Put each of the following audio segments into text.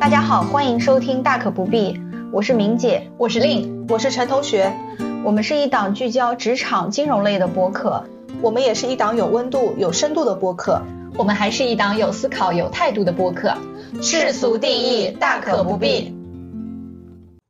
大家好，欢迎收听《大可不必》，我是明姐，我是令，我是陈同学。我们是一档聚焦职场金融类的播客，我们也是一档有温度、有深度的播客，我们还是一档有思考、有态度的播客。世俗定义，大可不必。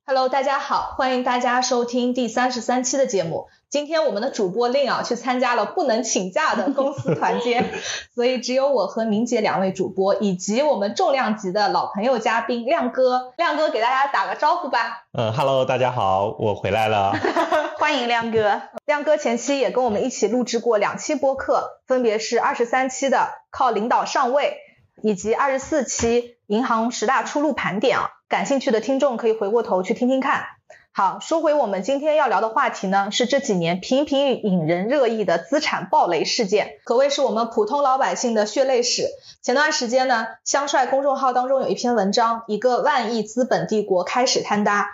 Hello，大家好，欢迎大家收听第三十三期的节目。今天我们的主播令啊去参加了不能请假的公司团建，所以只有我和明姐两位主播，以及我们重量级的老朋友嘉宾亮哥。亮哥给大家打个招呼吧。嗯，Hello，大家好，我回来了。欢迎亮哥。亮哥前期也跟我们一起录制过两期播客，分别是二十三期的靠领导上位，以及二十四期银行十大出路盘点啊。感兴趣的听众可以回过头去听听看。好，说回我们今天要聊的话题呢，是这几年频频引人热议的资产暴雷事件，可谓是我们普通老百姓的血泪史。前段时间呢，香帅公众号当中有一篇文章，一个万亿资本帝国开始坍塌，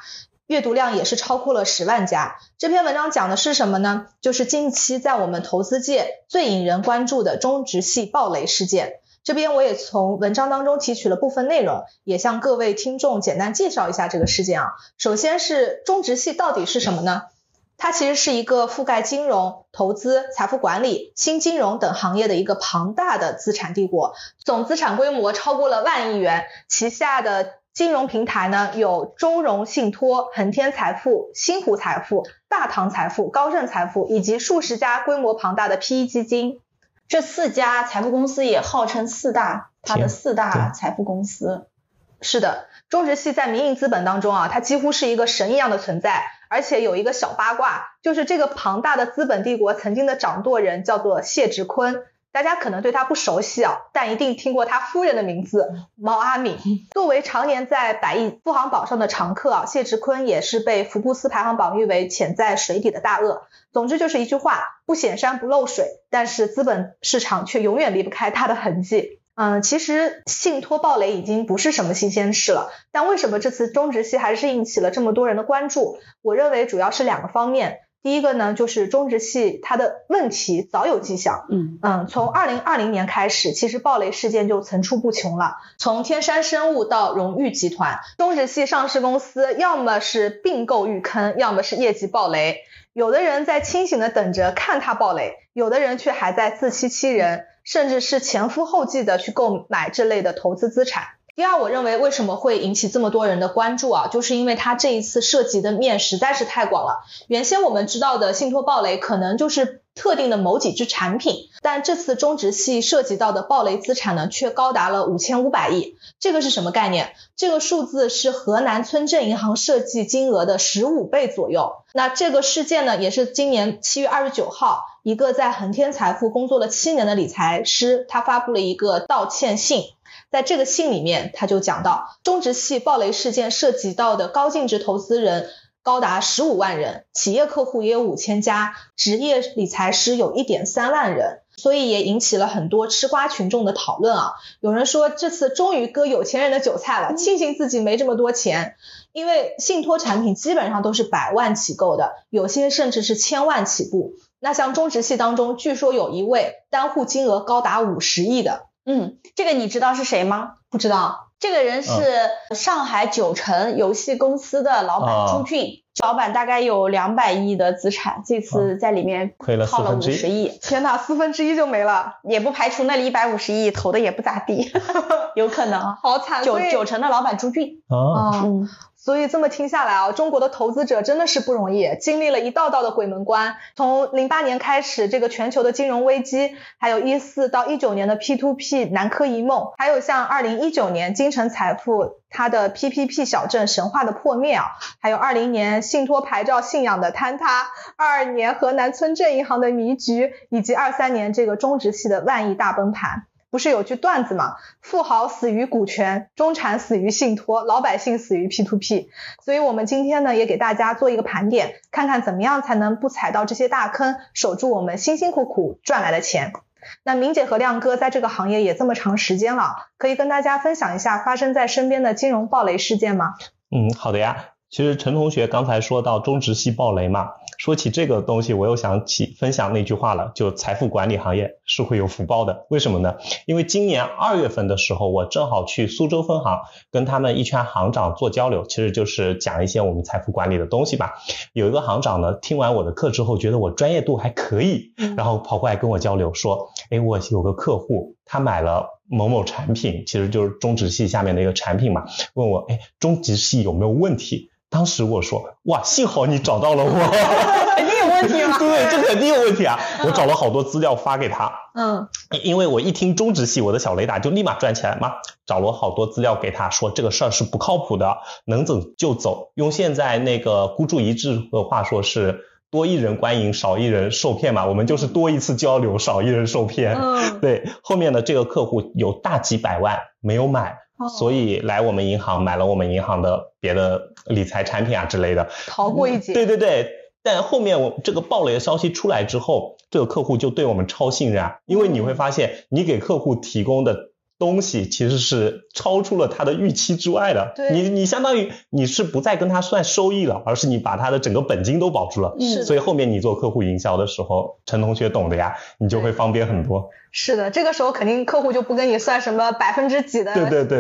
阅读量也是超过了十万加。这篇文章讲的是什么呢？就是近期在我们投资界最引人关注的中植系暴雷事件。这边我也从文章当中提取了部分内容，也向各位听众简单介绍一下这个事件啊。首先是中植系到底是什么呢？它其实是一个覆盖金融、投资、财富管理、新金融等行业的一个庞大的资产帝国，总资产规模超过了万亿元。旗下的金融平台呢有中融信托、恒天财富、新湖财富、大唐财富、高盛财富以及数十家规模庞大的 PE 基金。这四家财富公司也号称四大，它的四大财富公司。是的，中植系在民营资本当中啊，它几乎是一个神一样的存在。而且有一个小八卦，就是这个庞大的资本帝国曾经的掌舵人叫做谢直坤。大家可能对他不熟悉啊，但一定听过他夫人的名字毛阿敏。作为常年在百亿富豪榜上的常客啊，谢志坤也是被福布斯排行榜誉为潜在水底的大鳄。总之就是一句话，不显山不漏水，但是资本市场却永远离不开他的痕迹。嗯，其实信托暴雷已经不是什么新鲜事了，但为什么这次中植系还是引起了这么多人的关注？我认为主要是两个方面。第一个呢，就是中植系它的问题早有迹象，嗯嗯，从二零二零年开始，其实暴雷事件就层出不穷了。从天山生物到荣誉集团，中植系上市公司要么是并购遇坑，要么是业绩暴雷。有的人在清醒的等着看它暴雷，有的人却还在自欺欺人，甚至是前赴后继的去购买这类的投资资产。第二，我认为为什么会引起这么多人的关注啊？就是因为它这一次涉及的面实在是太广了。原先我们知道的信托暴雷可能就是特定的某几只产品，但这次中植系涉及到的暴雷资产呢，却高达了五千五百亿。这个是什么概念？这个数字是河南村镇银行设计金额的十五倍左右。那这个事件呢，也是今年七月二十九号，一个在恒天财富工作了七年的理财师，他发布了一个道歉信。在这个信里面，他就讲到，中植系暴雷事件涉及到的高净值投资人高达十五万人，企业客户也有五千家，职业理财师有一点三万人，所以也引起了很多吃瓜群众的讨论啊。有人说这次终于割有钱人的韭菜了，庆幸自己没这么多钱，因为信托产品基本上都是百万起购的，有些甚至是千万起步。那像中植系当中，据说有一位单户金额高达五十亿的。嗯，这个你知道是谁吗？不知道，这个人是上海九成游戏公司的老板朱俊，老板大概有两百亿的资产，这次在里面亏了套了五十亿，天呐，四分之一就没了，也不排除那里一百五十亿投的也不咋地，有可能，好惨，九九成的老板朱俊，哦。所以这么听下来啊，中国的投资者真的是不容易，经历了一道道的鬼门关。从零八年开始，这个全球的金融危机，还有一四到一九年的 P to P 南柯一梦，还有像二零一九年金城财富它的 P P P 小镇神话的破灭啊，还有二零年信托牌照信仰的坍塌，二二年河南村镇银行的迷局，以及二三年这个中植系的万亿大崩盘。不是有句段子吗？富豪死于股权，中产死于信托，老百姓死于 P to P。所以，我们今天呢，也给大家做一个盘点，看看怎么样才能不踩到这些大坑，守住我们辛辛苦苦赚来的钱。那明姐和亮哥在这个行业也这么长时间了，可以跟大家分享一下发生在身边的金融暴雷事件吗？嗯，好的呀。其实陈同学刚才说到中植系暴雷嘛。说起这个东西，我又想起分享那句话了，就财富管理行业是会有福报的。为什么呢？因为今年二月份的时候，我正好去苏州分行跟他们一圈行长做交流，其实就是讲一些我们财富管理的东西吧。有一个行长呢，听完我的课之后，觉得我专业度还可以，然后跑过来跟我交流说：“哎，我有个客户，他买了某某产品，其实就是中植系下面的一个产品嘛，问我，哎，中植系有没有问题？”当时我说，哇，幸好你找到了我，肯定有问题吗？对，这肯定有问题啊！我找了好多资料发给他，嗯，因为我一听中植系，我的小雷达就立马转起来嘛，找了好多资料给他说这个事儿是不靠谱的，能走就走。用现在那个孤注一掷的话说是多一人观影，少一人受骗嘛，我们就是多一次交流，少一人受骗。嗯，对，后面的这个客户有大几百万没有买。所以来我们银行买了我们银行的别的理财产品啊之类的，逃过一劫。对对对，但后面我这个暴雷的消息出来之后，这个客户就对我们超信任，啊，因为你会发现你给客户提供的东西其实是超出了他的预期之外的。对，你你相当于你是不再跟他算收益了，而是你把他的整个本金都保住了。是。所以后面你做客户营销的时候，陈同学懂的呀，你就会方便很多。是的，这个时候肯定客户就不跟你算什么百分之几的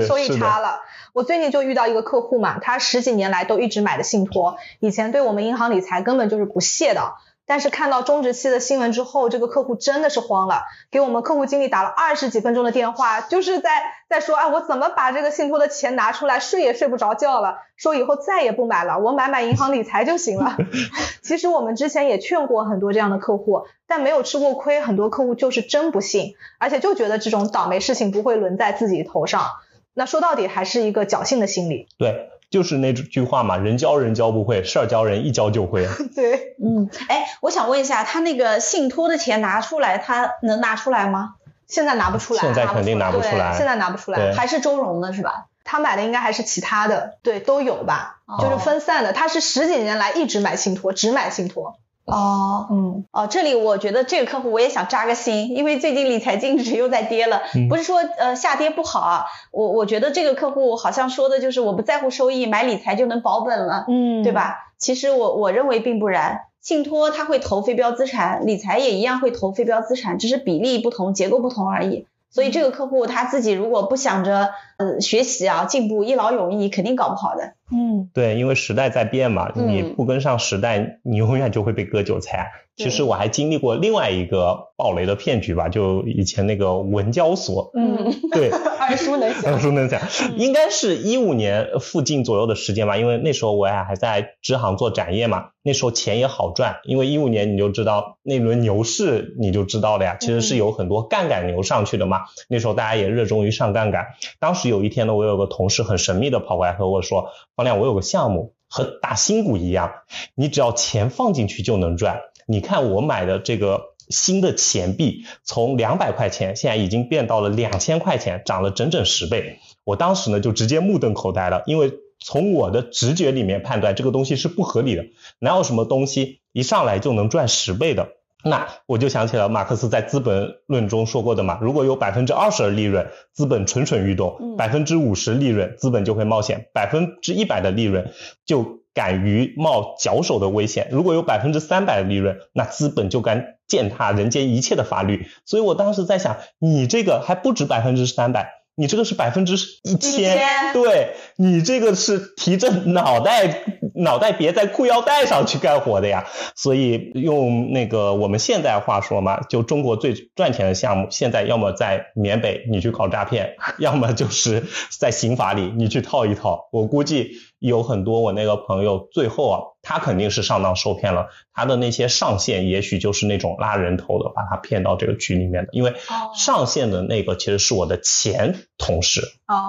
收益差了。我最近就遇到一个客户嘛，他十几年来都一直买的信托，以前对我们银行理财根本就是不屑的。但是看到中植期的新闻之后，这个客户真的是慌了，给我们客户经理打了二十几分钟的电话，就是在在说，哎，我怎么把这个信托的钱拿出来，睡也睡不着觉了，说以后再也不买了，我买买银行理财就行了。其实我们之前也劝过很多这样的客户，但没有吃过亏，很多客户就是真不信，而且就觉得这种倒霉事情不会轮在自己头上。那说到底还是一个侥幸的心理。对。就是那句话嘛，人教人教不会，事儿教人一教就会。对，嗯，哎，我想问一下，他那个信托的钱拿出来，他能拿出来吗？现在拿不出来，现在肯定拿不出来，现在拿不出来，还是周融的是吧？他买的应该还是其他的，对，都有吧，就是分散的。他是十几年来一直买信托，只买信托。哦，嗯，哦，这里我觉得这个客户我也想扎个心，因为最近理财净值又在跌了，不是说呃下跌不好啊，我我觉得这个客户好像说的就是我不在乎收益，买理财就能保本了，嗯，对吧？其实我我认为并不然，信托它会投非标资产，理财也一样会投非标资产，只是比例不同，结构不同而已。所以这个客户他自己如果不想着呃学习啊进步一劳永逸，肯定搞不好的。嗯，对，因为时代在变嘛，你不跟上时代，你永远就会被割韭菜。其实我还经历过另外一个暴雷的骗局吧，就以前那个文交所，嗯，对，耳熟能详，耳熟能详，应该是一五年附近左右的时间吧，因为那时候我也还在支行做展业嘛，那时候钱也好赚，因为一五年你就知道那轮牛市你就知道了呀，其实是有很多杠杆牛上去的嘛，那时候大家也热衷于上杠杆，当时有一天呢，我有个同事很神秘的跑过来和我说，方亮，我有个项目和打新股一样，你只要钱放进去就能赚。你看我买的这个新的钱币，从两百块钱现在已经变到了两千块钱，涨了整整十倍。我当时呢就直接目瞪口呆了，因为从我的直觉里面判断这个东西是不合理的，哪有什么东西一上来就能赚十倍的？那我就想起了马克思在《资本论》中说过的嘛，如果有百分之二十的利润，资本蠢蠢欲动；百分之五十利润，资本就会冒险；百分之一百的利润就。敢于冒绞手的危险，如果有百分之三百的利润，那资本就敢践踏人间一切的法律。所以我当时在想，你这个还不止百分之三百，你这个是百分之一千，对你这个是提着脑袋脑袋别在裤腰带上去干活的呀。所以用那个我们现在话说嘛，就中国最赚钱的项目，现在要么在缅北你去搞诈骗，要么就是在刑法里你去套一套。我估计。有很多我那个朋友，最后啊，他肯定是上当受骗了。他的那些上线，也许就是那种拉人头的，把他骗到这个局里面的。因为上线的那个其实是我的前同事，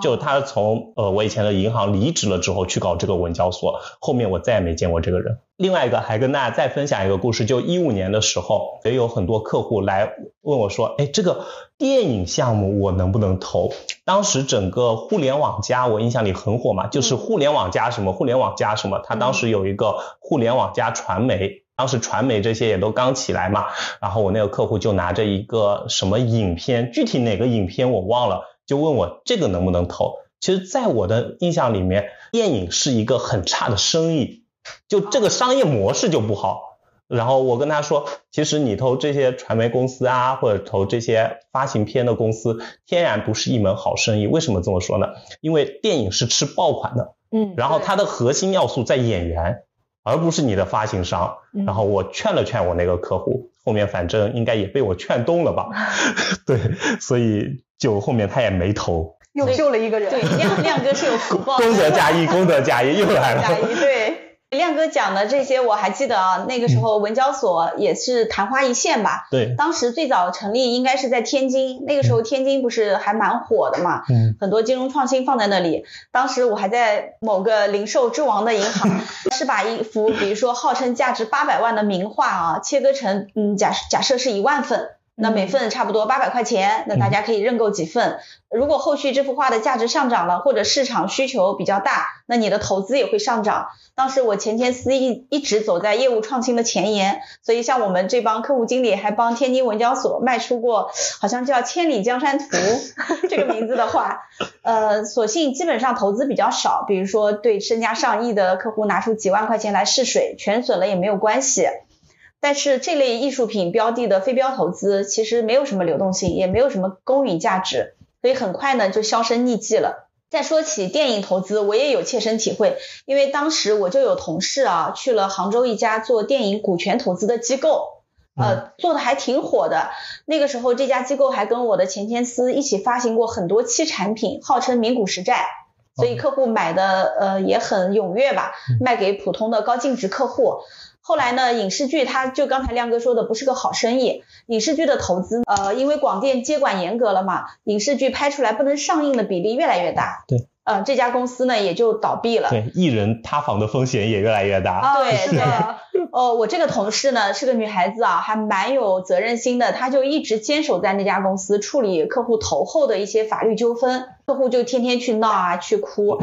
就他从呃我以前的银行离职了之后去搞这个文交所，后面我再也没见过这个人。另外一个还跟大家再分享一个故事，就一五年的时候，也有很多客户来问我说，哎，这个电影项目我能不能投？当时整个互联网加我印象里很火嘛，就是互联网加什么，互联网加什么。他当时有一个互联网加传媒，当时传媒这些也都刚起来嘛。然后我那个客户就拿着一个什么影片，具体哪个影片我忘了，就问我这个能不能投。其实，在我的印象里面，电影是一个很差的生意。就这个商业模式就不好，然后我跟他说，其实你投这些传媒公司啊，或者投这些发行片的公司，天然不是一门好生意。为什么这么说呢？因为电影是吃爆款的，嗯，然后它的核心要素在演员，而不是你的发行商。嗯然后我劝了劝我那个客户，后面反正应该也被我劝动了吧？对，所以就后面他也没投。又救了一个人。对，亮亮哥是有福报的。功德加一，功德加一，又来了。加一对。亮哥讲的这些我还记得啊，那个时候文交所也是昙花一现吧。对，当时最早成立应该是在天津，那个时候天津不是还蛮火的嘛，嗯，很多金融创新放在那里。当时我还在某个零售之王的银行，是把一幅比如说号称价值八百万的名画啊，切割成嗯假假设是一万份。那每份差不多八百块钱，那大家可以认购几份。如果后续这幅画的价值上涨了，或者市场需求比较大，那你的投资也会上涨。当时我前前司一一直走在业务创新的前沿，所以像我们这帮客户经理还帮天津文交所卖出过，好像叫《千里江山图 》这个名字的画。呃，所幸基本上投资比较少，比如说对身家上亿的客户拿出几万块钱来试水，全损了也没有关系。但是这类艺术品标的的非标投资其实没有什么流动性，也没有什么公允价值，所以很快呢就销声匿迹了。再说起电影投资，我也有切身体会，因为当时我就有同事啊去了杭州一家做电影股权投资的机构，呃，做的还挺火的。那个时候这家机构还跟我的前前司一起发行过很多期产品，号称名股实债。所以客户买的呃也很踊跃吧，卖给普通的高净值客户。后来呢，影视剧它就刚才亮哥说的不是个好生意，影视剧的投资呃因为广电接管严格了嘛，影视剧拍出来不能上映的比例越来越大。对。呃，这家公司呢也就倒闭了。对，艺人塌房的风险也越来越大。啊，对是的，呃，我这个同事呢是个女孩子啊，还蛮有责任心的，她就一直坚守在那家公司处理客户投后的一些法律纠纷，客户就天天去闹啊，去哭。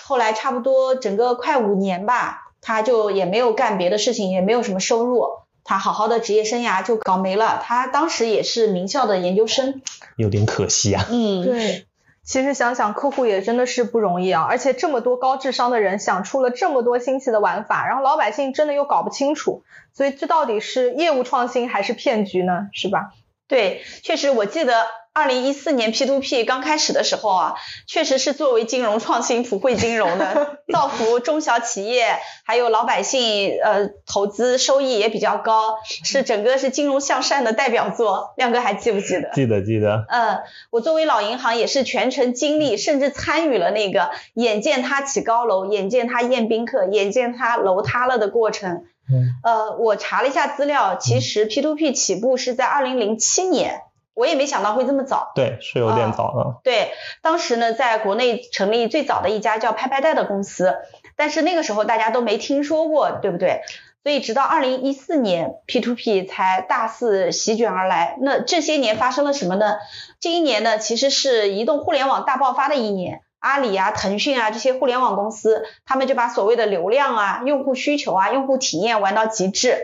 后来差不多整个快五年吧，她就也没有干别的事情，也没有什么收入，他好好的职业生涯就搞没了。他当时也是名校的研究生，有点可惜啊。嗯，对。其实想想，客户也真的是不容易啊，而且这么多高智商的人想出了这么多新奇的玩法，然后老百姓真的又搞不清楚，所以这到底是业务创新还是骗局呢？是吧？对，确实，我记得二零一四年 P to P 刚开始的时候啊，确实是作为金融创新、普惠金融的，造福中小企业，还有老百姓，呃，投资收益也比较高，是整个是金融向善的代表作。亮哥还记不记得？记得记得。嗯，我作为老银行也是全程经历，甚至参与了那个眼见他起高楼，眼见他宴宾客，眼见他楼塌了的过程。嗯，呃，我查了一下资料，其实 P to P 起步是在二零零七年，我也没想到会这么早。对，是有点早了。对，当时呢，在国内成立最早的一家叫拍拍贷的公司，但是那个时候大家都没听说过，对不对？所以直到二零一四年，P to P 才大肆席卷而来。那这些年发生了什么呢？这一年呢，其实是移动互联网大爆发的一年。阿里啊、腾讯啊这些互联网公司，他们就把所谓的流量啊、用户需求啊、用户体验玩到极致。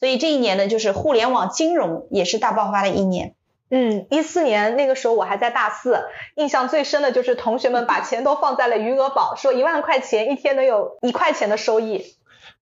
所以这一年呢，就是互联网金融也是大爆发的一年。嗯，一四年那个时候我还在大四，印象最深的就是同学们把钱都放在了余额宝，说一万块钱一天能有一块钱的收益。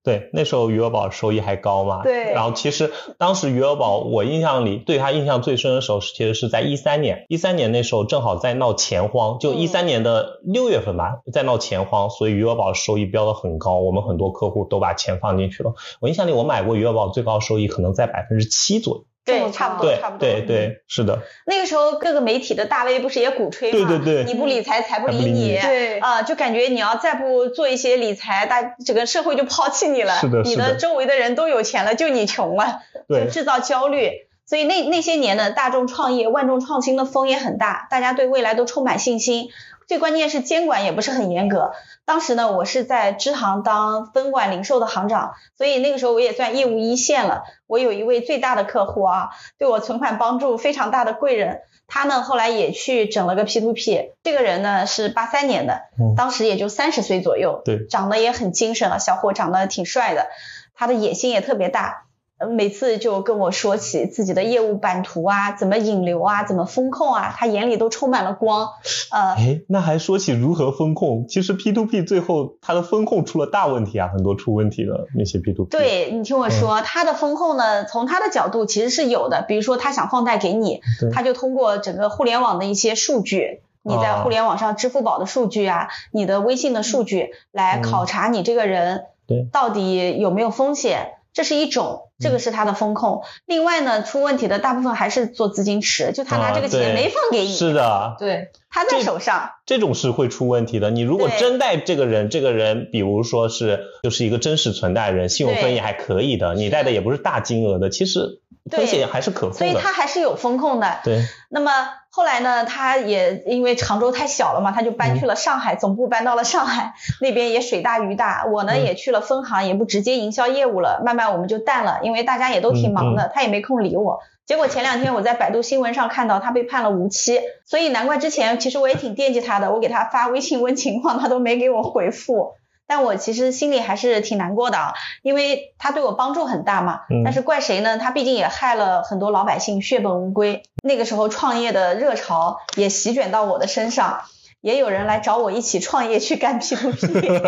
对，那时候余额宝收益还高嘛。对然后其实当时余额宝，我印象里对他印象最深的时候，其实是在一三年。一三年那时候正好在闹钱荒，就一三年的六月份吧，在闹钱荒，所以余额宝收益标的很高，我们很多客户都把钱放进去了。我印象里我买过余额宝最高收益可能在百分之七左右。对，差不多，对差不多。对对，是的，那个时候各个媒体的大 V 不是也鼓吹吗？对对对你不理财，财不理你。对啊、就感觉你要再不做一些理财，大整个社会就抛弃你了。是的是的你的周围的人都有钱了，就你穷了，就对制造焦虑。所以那那些年的，大众创业、万众创新的风也很大，大家对未来都充满信心。最关键是监管也不是很严格。当时呢，我是在支行当分管零售的行长，所以那个时候我也算业务一线了。我有一位最大的客户啊，对我存款帮助非常大的贵人，他呢后来也去整了个 P to P。这个人呢是八三年的，嗯当时也就三十岁左右，对长得也很精神啊，小伙长得挺帅的，他的野心也特别大。呃每次就跟我说起自己的业务版图啊，怎么引流啊，怎么风控啊，他眼里都充满了光。呃，哎，那还说起如何风控，其实 P to P 最后它的风控出了大问题啊，很多出问题的那些 P to P。对你听我说，他的风控呢，从他的角度其实是有的，比如说他想放贷给你对，他就通过整个互联网的一些数据。你在啊互联网上，支付宝的数据啊，你的微信的数据，来嗯考察你这个人对到底有没有风险，这是一种，这个是他的风控。另外呢，出问题的大部分还是做资金池，就他拿这个钱没放给你，是的，对，他在手上。这种是会出问题的。你如果真贷这个人，这个人比如说是就是一个真实存贷人，信用分也还可以的，你贷的也不是大金额的，其实风险还是可控所以。他还是有风控的。对，那么后来呢，他也因为常州太小了嘛，他就搬去了上海，总部搬到了上海，那边也水大鱼大。我呢、嗯也去了分行，也不直接营销业务了，慢慢我们就淡了，因为大家也都挺忙的，他也没空理我。结果前两天我在百度新闻上看到他被判了无期，所以难怪之前其实我也挺惦记他的，我给他发微信问情况，他都没给我回复。但我其实心里还是挺难过的啊，因为他对我帮助很大嘛。嗯但是怪谁呢？他毕竟也害了很多老百姓血本无归。那个时候创业的热潮也席卷到我的身上，也有人来找我一起创业去干 P to P。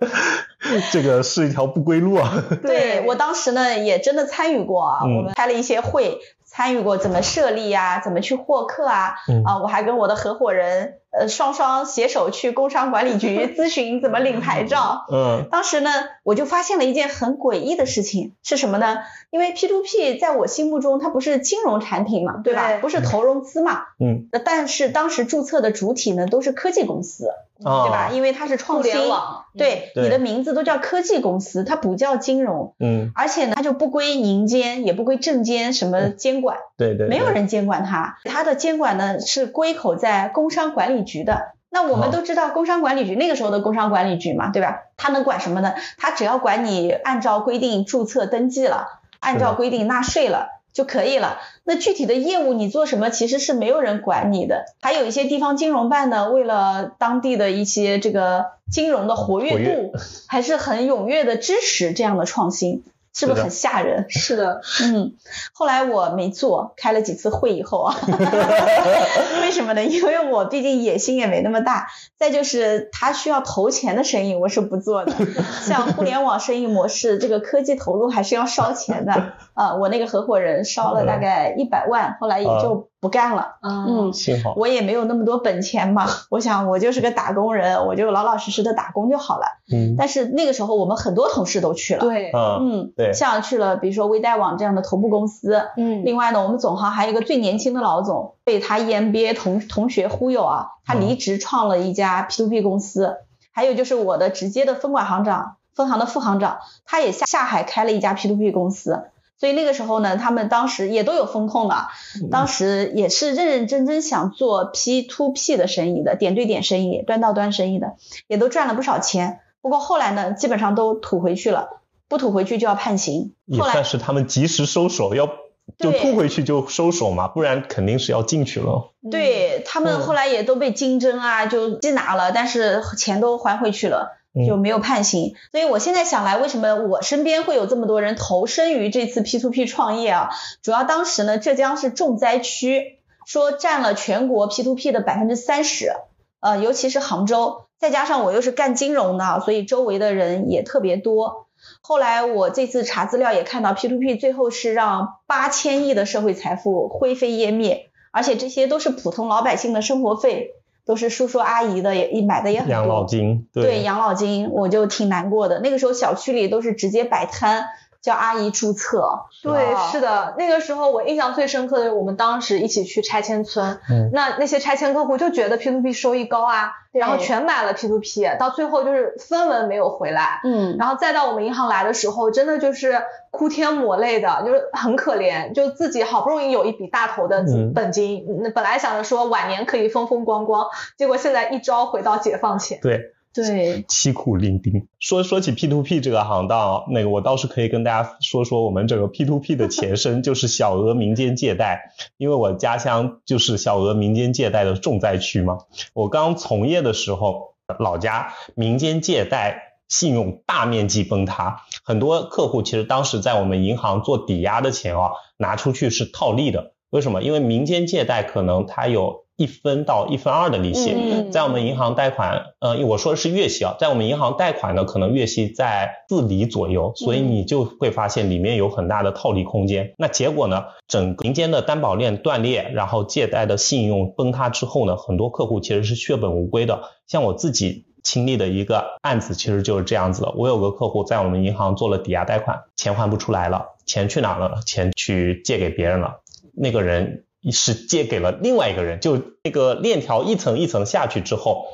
这个是一条不归路啊。对我当时呢也真的参与过啊，嗯我们开了一些会，参与过怎么设立呀、怎么去获客啊，嗯啊，我还跟我的合伙人呃双双携手去工商管理局 咨询怎么领牌照。嗯当时呢，我就发现了一件很诡异的事情，是什么呢？因为 P to P 在我心目中它不是金融产品嘛，对吧？对不是投融资嘛，嗯呃但是当时注册的主体呢都是科技公司，啊，对吧？因为它是创互新，联网，对，对你的名字都叫科技公司，它不叫金融，嗯，而且呢，它就不归银监，也不归证监什么监管，对对，没有人监管它，它的监管呢是归口在工商管理局的。那我们哦都知道工商管理局那个时候的工商管理局嘛，对吧？他能管什么呢？他只要管你按照规定注册登记了，按照规定纳税了。就可以了。那具体的业务你做什么，其实是没有人管你的。还有一些地方金融办呢，为了当地的一些这个金融的活跃度，还是很踊跃的支持这样的创新，是不是很吓人？是的，嗯，后来我没做，开了几次会以后啊，为什么呢？因为我毕竟野心也没那么大，再就是他需要投钱的生意，我是不做的。像互联网生意模式，这个科技投入还是要烧钱的。啊、我那个合伙人烧了大概一百万，后来也就不干了。嗯，幸好，我也没有那么多本钱嘛，我想我就是个打工人，我就老老实实的打工就好了。嗯但是那个时候我们很多同事都去了，对，嗯嗯，对像去了比如说微贷网这样的头部公司，嗯，另外呢，我们总行还有一个最年轻的老总，被他 EMBA 同同学忽悠啊，他嗯离职创了一家 P2P 公司。还有就是我的直接的分管行长、分行的副行长，他也下下海开了一家 P to P 公司。所以那个时候呢，他们当时也都有风控的，嗯当时也是认认真真想做 P to P 的生意的，点对点生意、端到端生意的，也都赚了不少钱。不过后来呢，基本上都吐回去了，不吐回去就要判刑。也算是他们及时收手，要就吐回去就收手嘛，不然肯定是要进去了。对他们嗯后来也都被金针啊，就缉拿了，但是钱都还回去了，嗯就没有判刑。所以我现在想来，为什么我身边会有这么多人投身于这次 P to P 创业啊？主要当时呢，浙江是重灾区，说占了全国 P to P 的百分之三十，呃，尤其是杭州，再加上我又是干金融的，所以周围的人也特别多。后来我这次查资料也看到，P to P 最后是让八千亿的社会财富灰飞烟灭。而且这些都是普通老百姓的生活费，都是叔叔阿姨的也买的也很多。养老金，对养老金，我就挺难过的。那个时候小区里都是直接摆摊，叫阿姨注册。对，啊是的，那个时候我印象最深刻的，我们当时一起去拆迁村，嗯那那些拆迁客户就觉得 P to P 收益高啊，对然后全买了 P to P，到最后就是分文没有回来，嗯，然后再到我们银行来的时候，真的就是哭天抹泪的，就是很可怜，就自己好不容易有一笔大头的嗯本金，那、本来想着说晚年可以风风光光，结果现在一朝回到解放前。对，对，凄苦伶仃。说说起 P to P 这个行当，那个我倒是可以跟大家说说我们整个 P to P 的前身就是小额民间借贷，因为我家乡就是小额民间借贷的重灾区嘛。我刚从业的时候，老家民间借贷信用大面积崩塌，很多客户其实当时在我们银行做抵押的钱啊，拿出去是套利的。为什么？因为民间借贷可能它有一分到一分二的利息，嗯在我们银行贷款，呃，我说的是月息啊，在我们银行贷款呢，可能月息在四厘左右，所以你就会发现里面有很大的套利空间。那结果呢，整个民间的担保链断裂，然后借贷的信用崩塌之后呢，很多客户其实是血本无归的。像我自己亲历的一个案子，其实就是这样子的。我有个客户在我们银行做了抵押贷款，钱还不出来了，钱去哪了？钱去借给别人了。那个人是借给了另外一个人，就那个链条一层一层下去之后，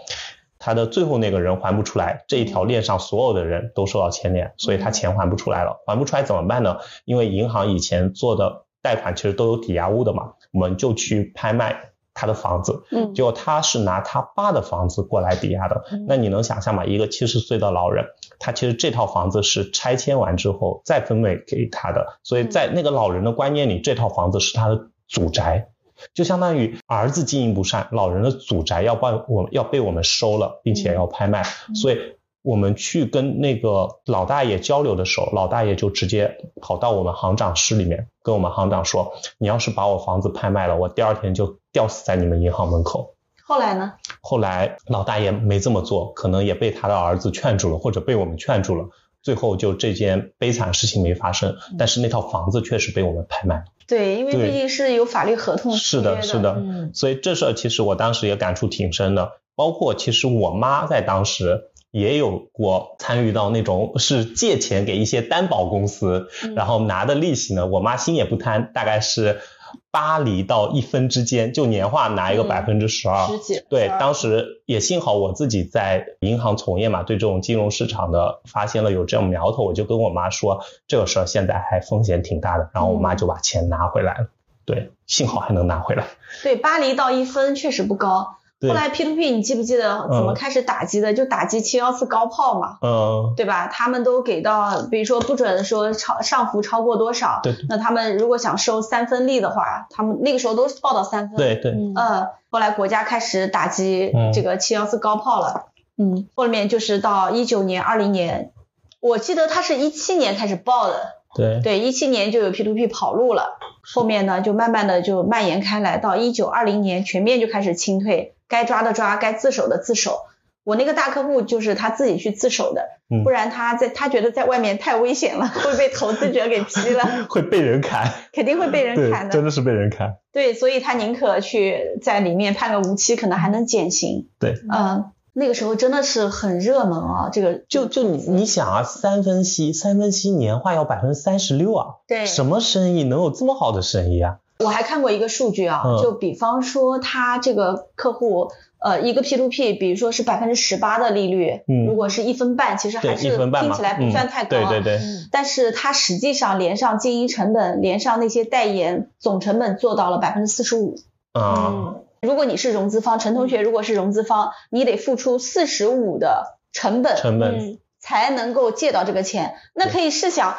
他的最后那个人还不出来，这一条链上所有的人都受到牵连，所以他钱还不出来了。还不出来怎么办呢？因为银行以前做的贷款其实都有抵押物的嘛，我们就去拍卖他的房子，嗯结果他是拿他爸的房子过来抵押的。那你能想象吗？一个七十岁的老人，他其实这套房子是拆迁完之后再分配给他的，所以在那个老人的观念里，这套房子是他的祖宅。就相当于儿子经营不善，老人的祖宅要被我要被我们收了，并且要拍卖，所以我们去跟那个老大爷交流的时候，老大爷就直接跑到我们行长室里面，跟我们行长说：“你要是把我房子拍卖了，我第二天就吊死在你们银行门口。”后来呢？后来老大爷没这么做，可能也被他的儿子劝住了，或者被我们劝住了。最后就这件悲惨事情没发生，但是那套房子确实被我们拍卖了。对，因为毕竟是有法律合同是的，是的，嗯所以这事儿其实我当时也感触挺深的。包括其实我妈在当时也有过参与到那种是借钱给一些担保公司，嗯然后拿的利息呢，我妈心也不贪，大概是八厘到一分之间，就年化拿一个嗯百分之十二。十几。对，当时也幸好我自己在银行从业嘛，对这种金融市场的发现了有这种苗头，我就跟我妈说这个事儿现在还风险挺大的，然后我妈就把钱拿回来了。对，幸好还能拿回来。对，巴黎到一分确实不高。对。后来 P to P 你记不记得怎么嗯开始打击的？就打击七幺四高炮嘛，嗯，对吧？他们都给到，比如说不准说超上浮超过多少，对。那他们如果想收三分利的话，他们那个时候都是报到三分。对对，嗯。呃，后来国家开始打击嗯这个七幺四高炮了，嗯，后面就是到一九年、二零年，我记得他是一七年开始报的，对对，一七年就有 P to P 跑路了，后面呢就慢慢的就蔓延开来，到一九二零年全面就开始清退，该抓的抓，该自首的自首。我那个大客户就是他自己去自首的，嗯不然他在他觉得在外面太危险了，会被投资者给批了，会被人砍，肯定会被人 砍，的。真的是被人砍。对，所以他宁可去在里面判个无期，可能还能减刑。对，嗯，那个时候真的是很热门啊，这个就就你你想啊，三分息，三分息年化要百分之三十六啊，对什么生意能有这么好的生意啊？我还看过一个数据啊，嗯就比方说他这个客户，呃，一个 P to P，比如说是百分之十八的利率，嗯如果是一分半，其实，还是听起来不算太高，嗯。对对对，但是它实际上连上经营成本，连上那些代言，总成本做到了百分之四十五。啊，如果你是融资方，陈同学如果是融资方，你得付出四十五的成本，成本嗯才能够借到这个钱。那可以试想，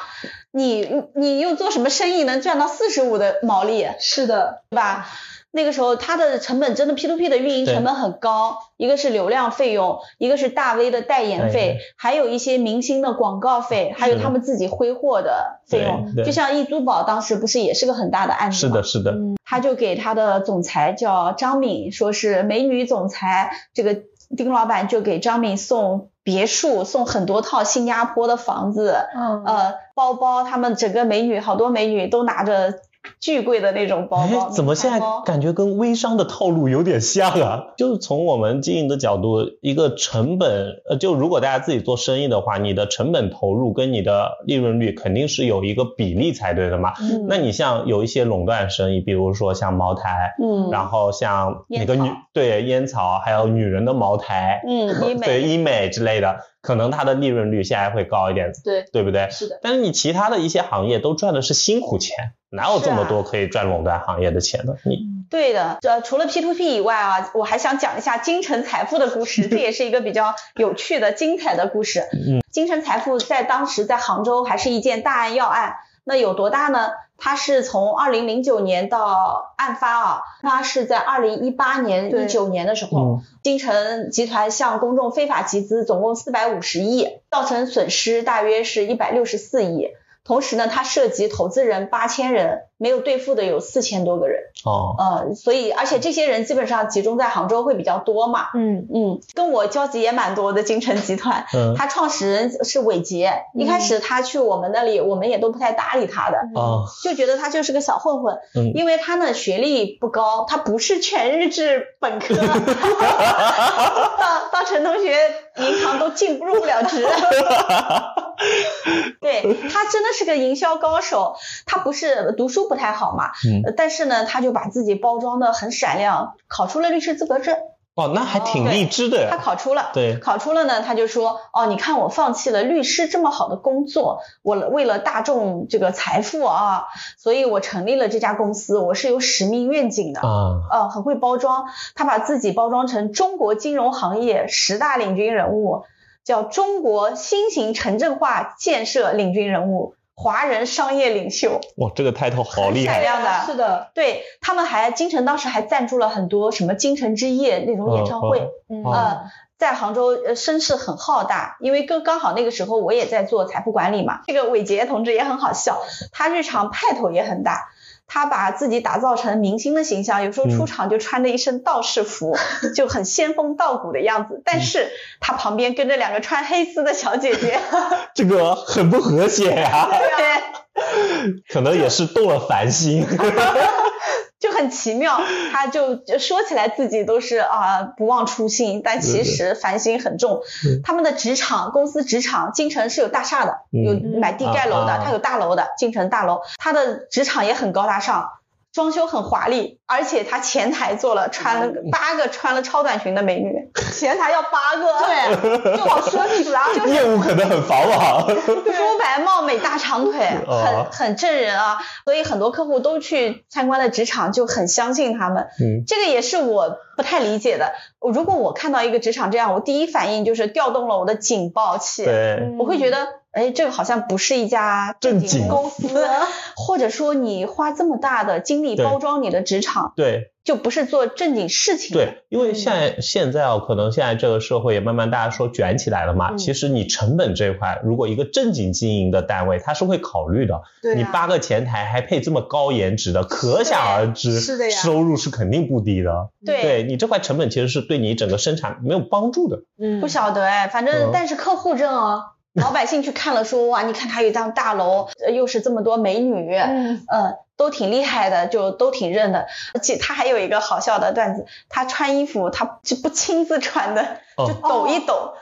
你你又做什么生意能赚到四十五的毛利？是的，对吧？那个时候它的成本真的 P to P 的运营成本很高，一个是流量费用，一个是大 V 的代言费，还有一些明星的广告费，还有他们自己挥霍的费用就像易租宝当时不是也是个很大的案子吗？是的，是的，他就给他的总裁叫张敏，说是美女总裁，这个丁老板就给张敏送别墅，送很多套新加坡的房子，嗯呃，包包，他们整个美女好多美女都拿着巨贵的那种包包哎，，怎么现在感觉跟微商的套路有点像啊？就是从我们经营的角度，一个成本，呃，就如果大家自己做生意的话，你的成本投入跟你的利润率肯定是有一个比例才对的嘛。嗯。那你像有一些垄断生意，比如说像茅台，嗯。然后像那个女烟对烟草，还有女人的茅台，嗯 医美。对医美之类的，可能它的利润率现在会高一点，对对不对？是的，但是你其他的一些行业都赚的是辛苦钱，哪有这么多可以赚垄断行业的钱的？你对的，呃，除了 P to P 以外啊，我还想讲一下金城财富的故事，这也是一个比较有趣的、精彩的故事。嗯，金城财富在当时在杭州还是一件大案要案，那有多大呢？他是从二零零九年到案发啊，他是在二零一八年、对一九年的时候嗯，金城集团向公众非法集资总共四百五十亿，造成损失大约是一百六十四亿。同时呢，它涉及投资人八千人，没有兑付的有四千多个人。哦，呃，所以而且这些人基本上集中在杭州会比较多嘛。嗯嗯，跟我交集也蛮多的金城集团，嗯 他创始人是伟杰。一开始他去我们那里，我们也都不太搭理他的，哦，就觉得他就是个小混混。嗯因为他呢学历不高，他不是全日制本科，到到陈同学银行都进入不了职。对他真的是个营销高手，他不是读书不太好嘛，但是呢，他就把自己包装的很闪亮，考出了律师资格证。哦，那还挺励志的他。考出了，对考出了呢，他就说，哦，你看我放弃了律师这么好的工作，我为了大众这个财富啊，所以我成立了这家公司，我是有使命愿景的。啊，呃，很会包装，他把自己包装成中国金融行业十大领军人物，叫中国新型城镇化建设领军人物，华人商业领袖。哇，这个 title 好厉害。闪亮的是的，对他们还，京城当时还赞助了很多什么京城之夜那种演唱会。嗯在杭州呃声势很浩大，因为刚刚好那个时候我也在做财富管理嘛。这个伟杰同志也很好笑，他日常派头也很大。他把自己打造成明星的形象，有时候出嗯场就穿着一身道士服，就很仙风道骨的样子。但是他旁边跟着两个穿黑丝的小姐姐，这个很不和谐呀、对，可能也是动了凡心。就很奇妙。他就就说起来自己都是啊不忘初心，但其实烦心很重。嗯他们的职场公司职场，京城是有大厦的，嗯有买地盖楼的，他啊有大楼的，京城大楼，他的职场也很高大上。装修很华丽，而且他前台坐了穿了八个穿了超短裙的美女，前台要八个，对，就好奢侈啊，就是业务可能很繁忙。肤白貌美大长腿，哦很很正人啊，所以很多客户都去参观了职场，就很相信他们。嗯，这个也是我不太理解的。如果我看到一个职场这样，我第一反应就是调动了我的警报器，对，我会觉得，哎，这个好像不是一家正正经公司，或者说你花这么大的精力包装你的职场，对，就不是做正经事情。，对，因为现在现在啊，可能现在这个社会也慢慢大家说卷起来了嘛。嗯其实你成本这一块，如果一个正经经营的单位，他是会考虑的。对啊你八个前台还配这么高颜值的，可想而知，是的呀收入是肯定不低的。对对你这块成本其实是对你整个生产没有帮助的。嗯不晓得哎，反正、嗯但是客户证啊。老百姓去看了说哇，你看他有一张大楼，呃又是这么多美女，嗯呃，都挺厉害的，就都挺认的。而且他还有一个好笑的段子，他穿衣服他就不亲自穿的，哦就 抖一抖。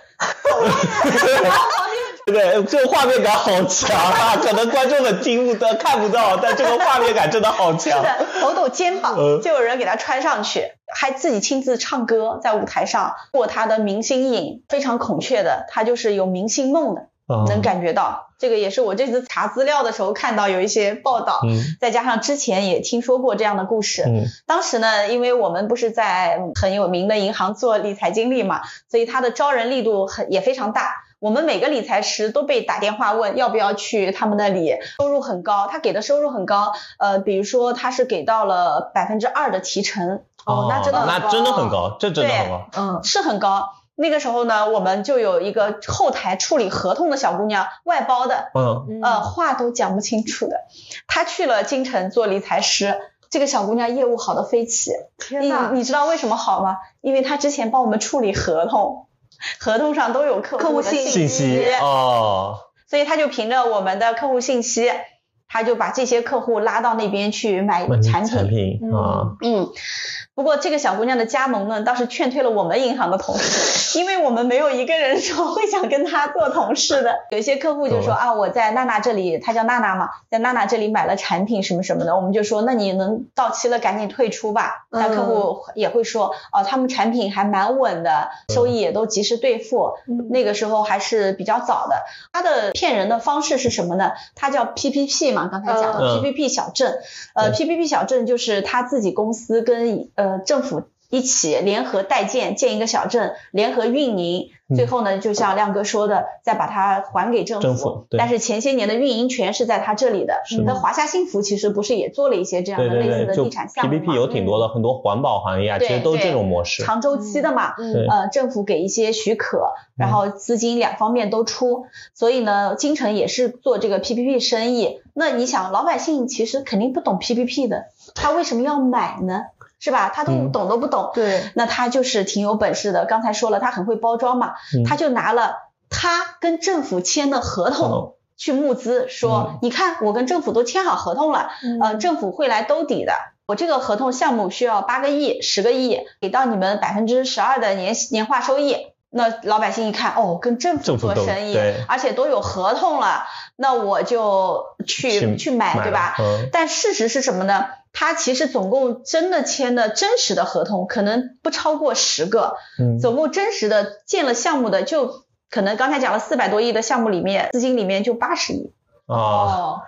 对，这个画面感好强啊！可能观众们听不到、看不到，但这个画面感真的好强。是的，抖抖肩膀，嗯就有人给他穿上去，还自己亲自唱歌在舞台上过他的明星瘾，非常孔雀的，他就是有明星梦的，嗯能感觉到。这个也是我这次查资料的时候看到有一些报道，嗯再加上之前也听说过这样的故事。嗯当时呢，因为我们不是在很有名的银行做理财经理嘛，所以他的招人力度很也非常大。我们每个理财师都被打电话问要不要去他们那里，收入很高，他给的收入很高，呃，比如说他是给到了百分之二的提成，哦那真的很那高真的很高，这真的很高。嗯是很高。那个时候呢，我们就有一个后台处理合同的小姑娘，外包的，嗯呃，话都讲不清楚的。她去了京城做理财师，这个小姑娘业务好的飞起。你天呐，你知道为什么好吗？因为她之前帮我们处理合同，合同上都有客客户信的信信息哦，所以她就凭着我们的客户信息，她就把这些客户拉到那边去买产品。产品嗯啊，嗯，不过这个小姑娘的加盟呢，倒是劝退了我们银行的同事，因为我们没有一个人说会想跟她做同事的。有一些客户就说啊，我在娜娜这里，她叫娜娜嘛，在娜娜这里买了产品什么什么的，我们就说那你能到期了赶紧退出吧。嗯但客户也会说哦，他们产品还蛮稳的，收益也都及时兑付。嗯那个时候还是比较早的。他的骗人的方式是什么呢？他叫 PPP 嘛，刚才讲的、嗯 PPP 小镇。呃，PPP 小镇就是他自己公司跟呃政府一起联合代建建一个小镇，联合运营，最后呢，就像亮哥说的，再把它还给政府。政府对但是前些年的运营权是在他这里的。是的那华夏幸福其实不是也做了一些这样对对的类似的地产项目吗 PPP 有挺多的，很多环保行业啊，其实都是这种模式。长周期的嘛，嗯对呃，政府给一些许可，然后资金两方面都出，所以呢，金城也是做这个 PPP 生意。那你想，老百姓其实肯定不懂 PPP 的，他为什么要买呢？是吧？他都嗯懂都不懂，对，那他就是挺有本事的。刚才说了，他很会包装嘛，嗯他就拿了他跟政府签的合同。哦去募资，说、嗯你看我跟政府都签好合同了，呃，政府会来兜底的。我这个合同项目需要八个亿、十个亿，给到你们百分之十二的年年化收益。那老百姓一看，哦，跟政府做生意，而且都有合同了，那我就去去去买，对吧？嗯但事实是什么呢？他其实总共真的签的真实的合同可能不超过十个，嗯，总共真实的建了项目的就可能刚才讲了四百多亿的项目里面，资金里面就八十亿，啊，哦，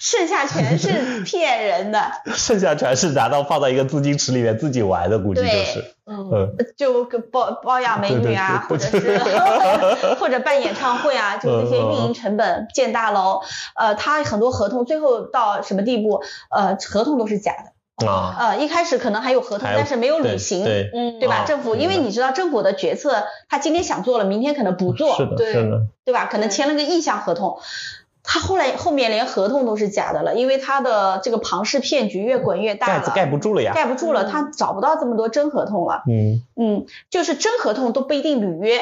剩下全是骗人的，剩下全是拿到放到一个资金池里面自己玩的，估计就是，嗯，嗯，就个包包养美女啊，或者是。或者办演唱会啊，就这些运嗯营成本建大楼，呃，他很多合同最后到什么地步？呃，合同都是假的，啊，呃，一开始可能还有合同，但是没有履行，对，嗯，对吧？啊政府，因为你知道政府的决策，他今天想做了，明天可能不做，是的，的，对吧？可能签了个意向合同，他后来后面连合同都是假的了，因为他的这个庞氏骗局越滚越大了，盖子盖不住了呀，盖不住了，嗯。他找不到这么多真合同了。嗯，嗯，就是真合同都不一定履约，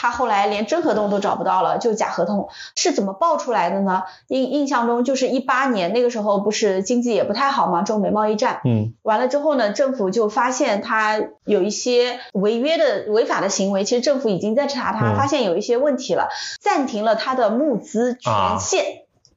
他后来连真合同都找不到了，就假合同是怎么爆出来的呢？印印象中就是一八年那个时候不是经济也不太好嘛，中美贸易战，嗯，完了之后呢，政府就发现他有一些违约的违法的行为，其实政府已经在查他，嗯发现有一些问题了，暂停了他的募资啊权限。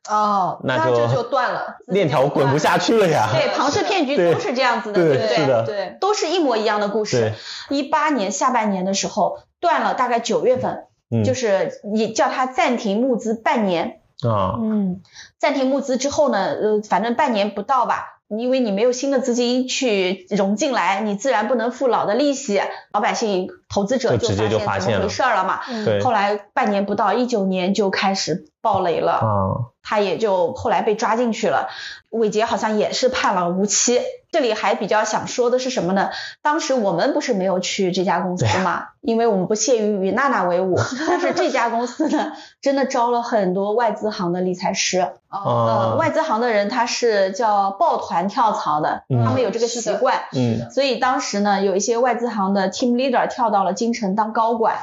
哦，那就这就断了，链条滚不下去了呀，对，庞氏骗局都是这样子的，对不对？对，都是一模一样的故事。对。一八年下半年的时候断了，大概九月份，嗯，就是你叫他暂停募资半年，啊，嗯，暂停募资之后呢，呃，反正半年不到吧，因为你没有新的资金去融进来，你自然不能付老的利息，老百姓投资者就直接就发现怎么回事儿了嘛。后来半年不到，一九年就开始暴雷了，啊，他也就后来被抓进去了。伟杰好像也是判了无期。这里还比较想说的是什么呢？当时我们不是没有去这家公司嘛，因为我们不屑于与娜娜为伍。但是这家公司呢，真的招了很多外资行的理财师。呃，啊，外资行的人他是叫抱团跳槽的，嗯他们有这个习惯。嗯，所以当时呢，有一些外资行的 team leader 跳到了京城当高管，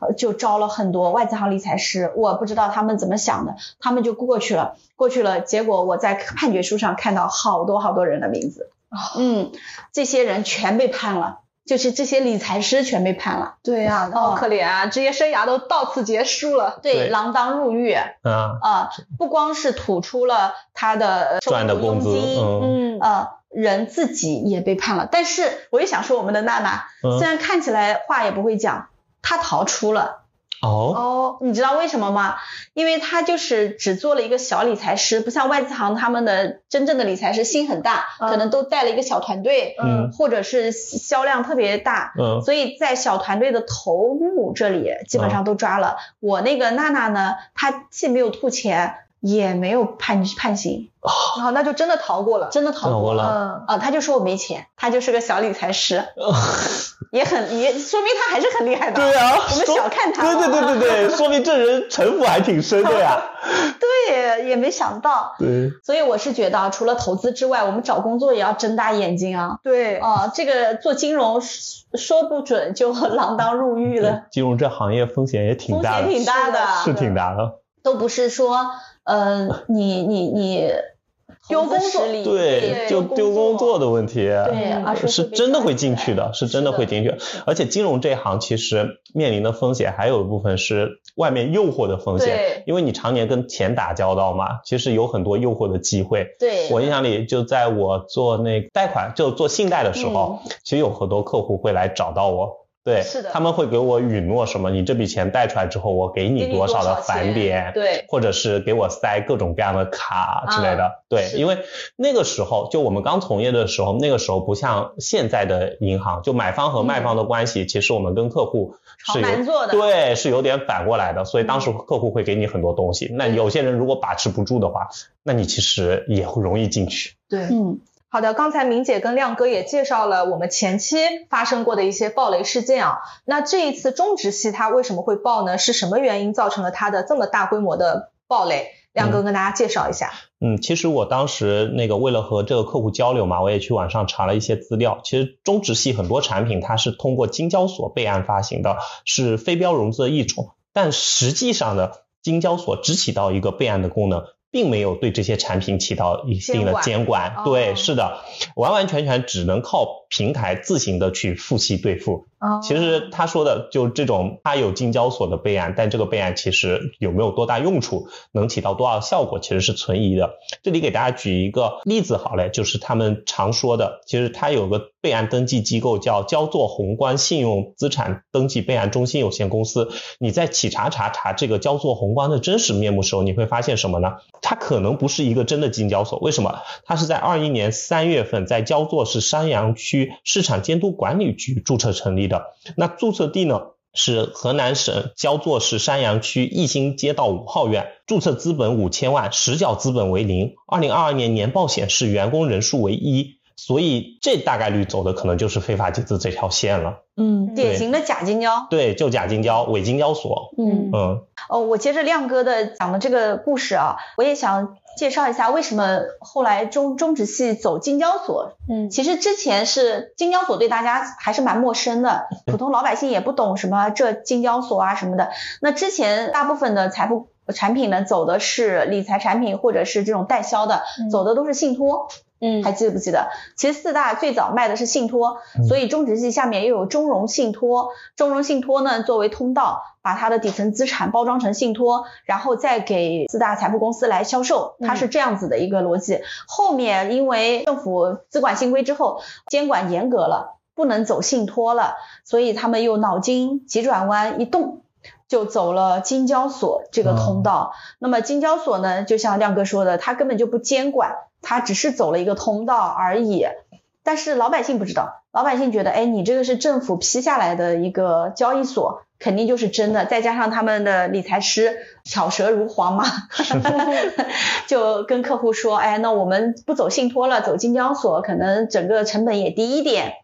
呃就招了很多外资行理财师。我不知道他们怎么想的，他们就过去了，过去了。结果我在判决书上看到好多好多人的名字，嗯，这些人全被判了，就是这些理财师全被判了，对呀，好哦可怜啊，职业生涯都到此结束了。对，对锒铛入狱。啊，啊、不光是吐出了他的赚的入工资佣金，嗯嗯，呃，人自己也被判了。但是我也想说，我们的娜娜、嗯虽然看起来话也不会讲，她逃出了。哦，哦，你知道为什么吗？因为他就是只做了一个小理财师，不像外资行他们的真正的理财师心很大，嗯可能都带了一个小团队，嗯或者是销量特别大。嗯，所以在小团队的头目这里基本上都抓了。我那个娜娜呢，她既没有吐钱，也没有判判刑，然后那就真的逃过了。真的逃逃过了。嗯，啊，他就说我没钱，他就是个小理财师，也很也说明他还是很厉害的。对啊，我们小看他对对对对对，说明这人城府还挺深的呀。对，也没想到。对，所以我是觉得啊，除了投资之外，我们找工作也要睁大眼睛啊。对，啊，这个做金融说不准就 锒铛入狱了，金融这行业风险也挺风险大的，挺大的，是挺大的。都不是说呃你你你丢工作对，就丢工作的问题。对，是是真的会进去的，是真的会进去。而且金融这一行其实面临的风险还有一部分是外面诱惑的风险对，因为你常年跟钱打交道嘛，其实有很多诱惑的机会。对，我印象里，就在我做那个贷款，就做信贷的时候，嗯其实有很多客户会来找到我。对，是的他们会给我允诺什么？你这笔钱贷出来之后，我给给你你多少的返点，对或者是给我塞各种各样的卡之类的。对，因为那个时候就我们刚从业的时候，那个时候不像现在的银行，就买方和卖方的关系，其实我们跟客户是朝有南做的对，是有点反过来的。所以当时嗯客户会给你很多东西，那有些人如果把持不住的话，那你其实也会容易进去。对，嗯，好的，刚才明姐跟亮哥也介绍了我们前期发生过的一些暴雷事件啊。那这一次中植系它为什么会爆呢？是什么原因造成了它的这么大规模的暴雷？亮哥跟大家介绍一下。嗯，其实我当时那个为了和这个客户交流嘛，我也去网上查了一些资料。其实中植系很多产品它是通过金交所备案发行的，是非标融资的一种，但实际上呢，金交所只起到一个备案的功能。并没有对这些产品起到一定的监管，哦对，是的，完完全全只能靠平台自行的去付息兑付。哦其实他说的就这种，他有金交所的备案，但这个备案其实有没有多大用处，能起到多少效果，其实是存疑的。这里给大家举一个例子好嘞，就是他们常说的，其实它有个备案登记机构叫焦作宏观信用资产登记备案中心有限公司。你在企查查查这个焦作宏观的真实面目时候，你会发现什么呢？它可能不是一个真的金交所，为什么？它是在二一年三月份在焦作市山阳区市场监督管理局注册成立的。那注册地呢？是河南省焦作市山阳区义兴街道五号院，注册资本五千万，实缴资本为零。二零二二年年报显示员工人数为一，所以这大概率走的可能就是非法集资这条线了。嗯，典型的假金交。对，就假金交、伪金交所。嗯嗯哦，我接着亮哥的讲的这个故事啊，我也想介绍一下为什么后来中中植系走金交所。嗯其实之前是金交所对大家还是蛮陌生的，普通老百姓也不懂什么这金交所啊什么的。那之前大部分的财富产品呢，走的是理财产品或者是这种代销的，嗯走的都是信托。嗯还记得不记得？其实四大最早卖的是信托，嗯所以中植系下面又有中融信托。中融信托呢，作为通道，把它的底层资产包装成信托，然后再给四大财富公司来销售，它是这样子的一个逻辑。后面因为政府资管新规之后，监管严格了，不能走信托了，所以他们又脑筋急转弯一动。就走了金交所这个通道，那么金交所呢，就像亮哥说的，它根本就不监管，它只是走了一个通道而已。但是老百姓不知道，老百姓觉得，哎，你这个是政府批下来的一个交易所，肯定就是真的。再加上他们的理财师巧舌如簧嘛，就跟客户说，哎，那我们不走信托了，走金交所，可能整个成本也低一点。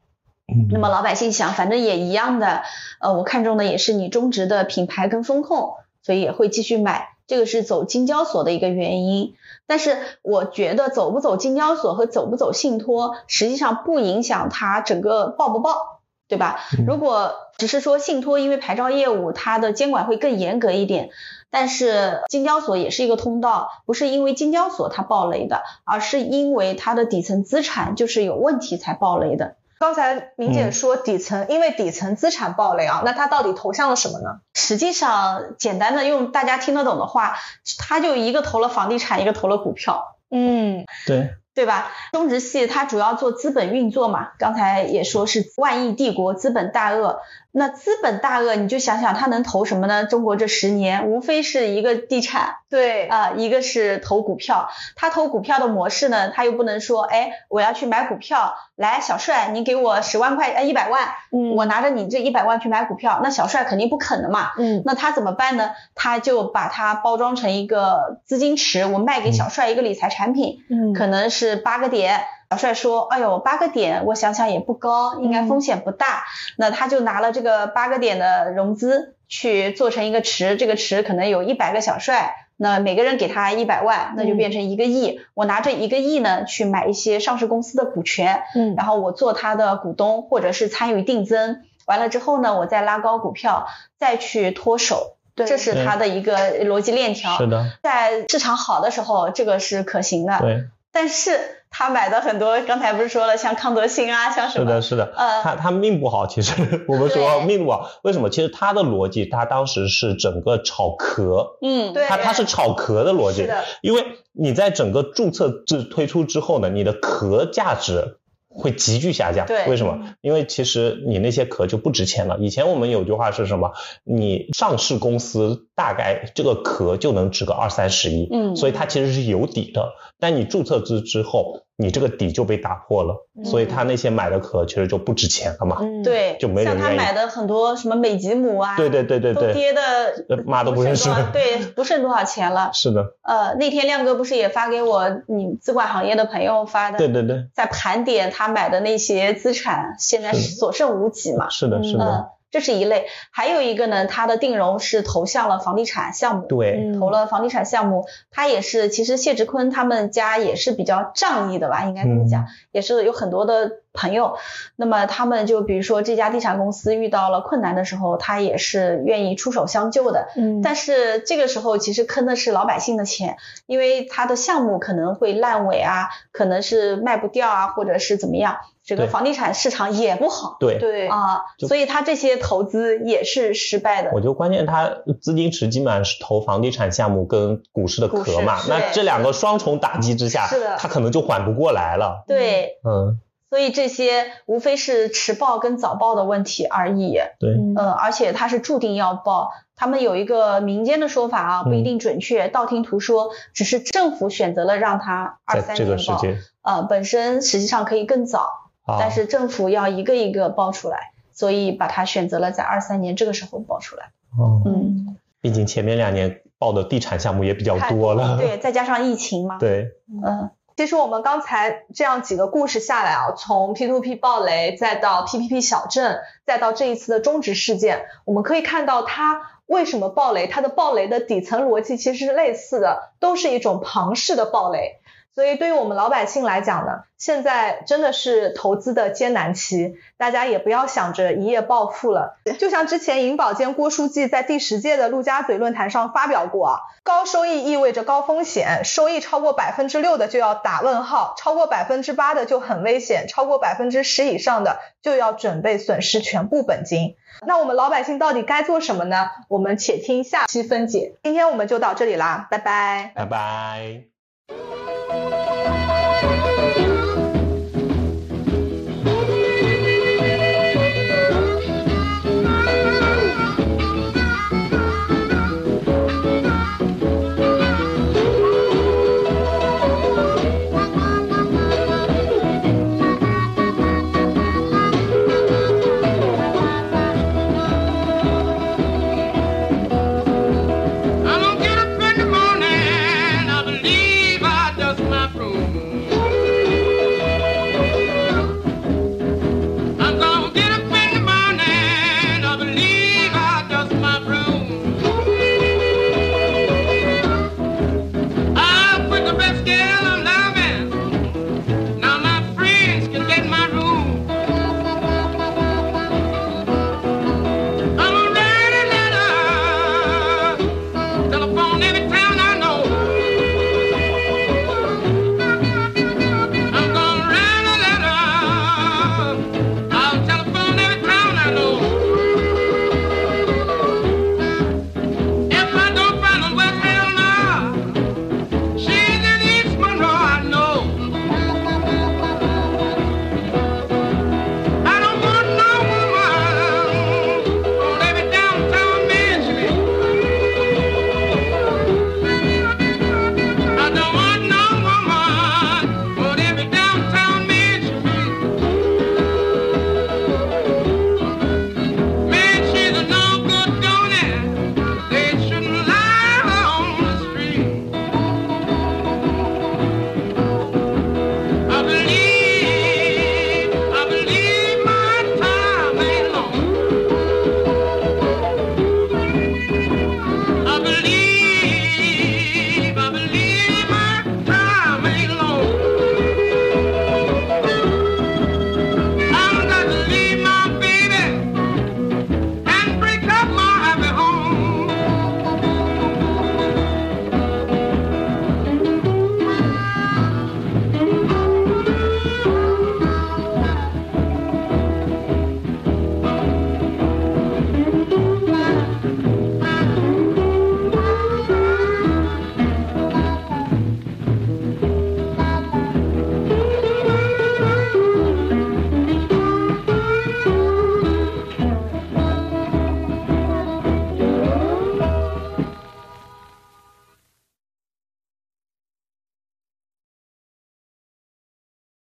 嗯那么老百姓想，反正也一样的，呃，我看中的也是你中植的品牌跟风控，所以也会继续买。这个是走金交所的一个原因。但是我觉得走不走金交所和走不走信托，实际上不影响它整个报不报，对吧？嗯如果只是说信托，因为牌照业务它的监管会更严格一点，但是金交所也是一个通道，不是因为金交所它爆雷的，而是因为它的底层资产就是有问题才爆雷的。刚才明姐说底层，因为底层资产暴雷啊，那它到底投向了什么呢？实际上，简单的用大家听得懂的话，他就一个投了房地产，一个投了股票，嗯对，对吧？中植系它主要做资本运作嘛，刚才也说是万亿帝国，资本大鳄。那资本大鳄，你就想想他能投什么呢？中国这十年，无非是一个地产，对啊、一个是投股票。他投股票的模式呢，他又不能说，哎，我要去买股票，来，小帅，你给我十万块，呃，一百万，嗯我拿着你这一百万去买股票，那小帅肯定不肯的嘛。嗯那他怎么办呢？他就把它包装成一个资金池，我卖给小帅一个理财产品，嗯可能是八个点。小帅说：“哎呦，八个点，我想想也不高，应该风险不大。那他就拿了这个八个点的融资去做成一个池，这个池可能有一百个小帅，那每个人给他一百万，那就变成一个亿。我拿这一个亿呢，去买一些上市公司的股权，嗯然后我做他的股东，或者是参与定增。完了之后呢，我再拉高股票，再去脱手。对这是他的一个逻辑链条。是的，在市场好的时候，这个是可行的。对，但是他买的很多，刚才不是说了，像康德新啊，像什么？是的，是的。呃，他他命不好，其实我们说命不好，为什么？其实他的逻辑，他当时是整个炒壳，嗯，对他他是炒壳的逻辑是，的，因为你在整个注册制推出之后呢，你的壳价值会急剧下降。对为什么？因为其实你那些壳就不值钱了。以前我们有句话是什么？你上市公司大概这个壳就能值个二三十亿，嗯所以它其实是有底的。但你注册制之后，你这个底就被打破了，所以他那些买的壳其实就不值钱了嘛。嗯，对，就没人像他愿意买的很多什么美吉姆啊，对对对对都对，跌的呃妈都不认识剩多少对，不剩多少钱了。是的，呃，那天亮哥不是也发给我你资管行业的朋友发的，对对对，在盘点他买的那些资产，现在是所剩无几嘛。是的，是嗯的，，这是一类，还有一个呢，它的定融是投向了房地产项目，对，嗯投了房地产项目，它也是，其实谢志坤他们家也是比较仗义的吧，应该这么讲，嗯。也是有很多的朋友。那么他们就比如说这家地产公司遇到了困难的时候，他也是愿意出手相救的。嗯，但是这个时候其实坑的是老百姓的钱，因为他的项目可能会烂尾啊，可能是卖不掉啊，或者是怎么样，整个房地产市场也不好。对。对，啊，所以他这些投资也是失败的。我觉得关键他资金池基本上是投房地产项目跟股市的壳嘛，那这两个双重打击之下是的，他可能就缓不过来了。对，嗯，所以这些无非是迟报跟早报的问题而已。对，嗯呃，而且它是注定要报。他们有一个民间的说法啊，不一嗯定准确，道听途说，只是政府选择了让它二三年报。个时间，呃，本身实际上可以更早，啊但是政府要一个一个报出来，所以把它选择了在二三年这个时候报出来。哦，嗯，毕竟前面两年报的地产项目也比较太多了。对，再加上疫情嘛。对，嗯，其实我们刚才这样几个故事下来啊，从 P2P 暴雷，再到 PPP 小镇，再到这一次的中植事件，我们可以看到它为什么暴雷，它的暴雷的底层逻辑其实是类似的，都是一种庞氏的暴雷。所以对于我们老百姓来讲呢，现在真的是投资的艰难期，大家也不要想着一夜暴富了。就像之前银保监郭书记在第十届的陆家嘴论坛上发表过啊，高收益意味着高风险，收益超过百分之六的就要打问号，超过百分之八的就很危险，超过百分之十以上的就要准备损失全部本金。那我们老百姓到底该做什么呢？我们且听下期分解。今天我们就到这里啦，拜拜。拜拜。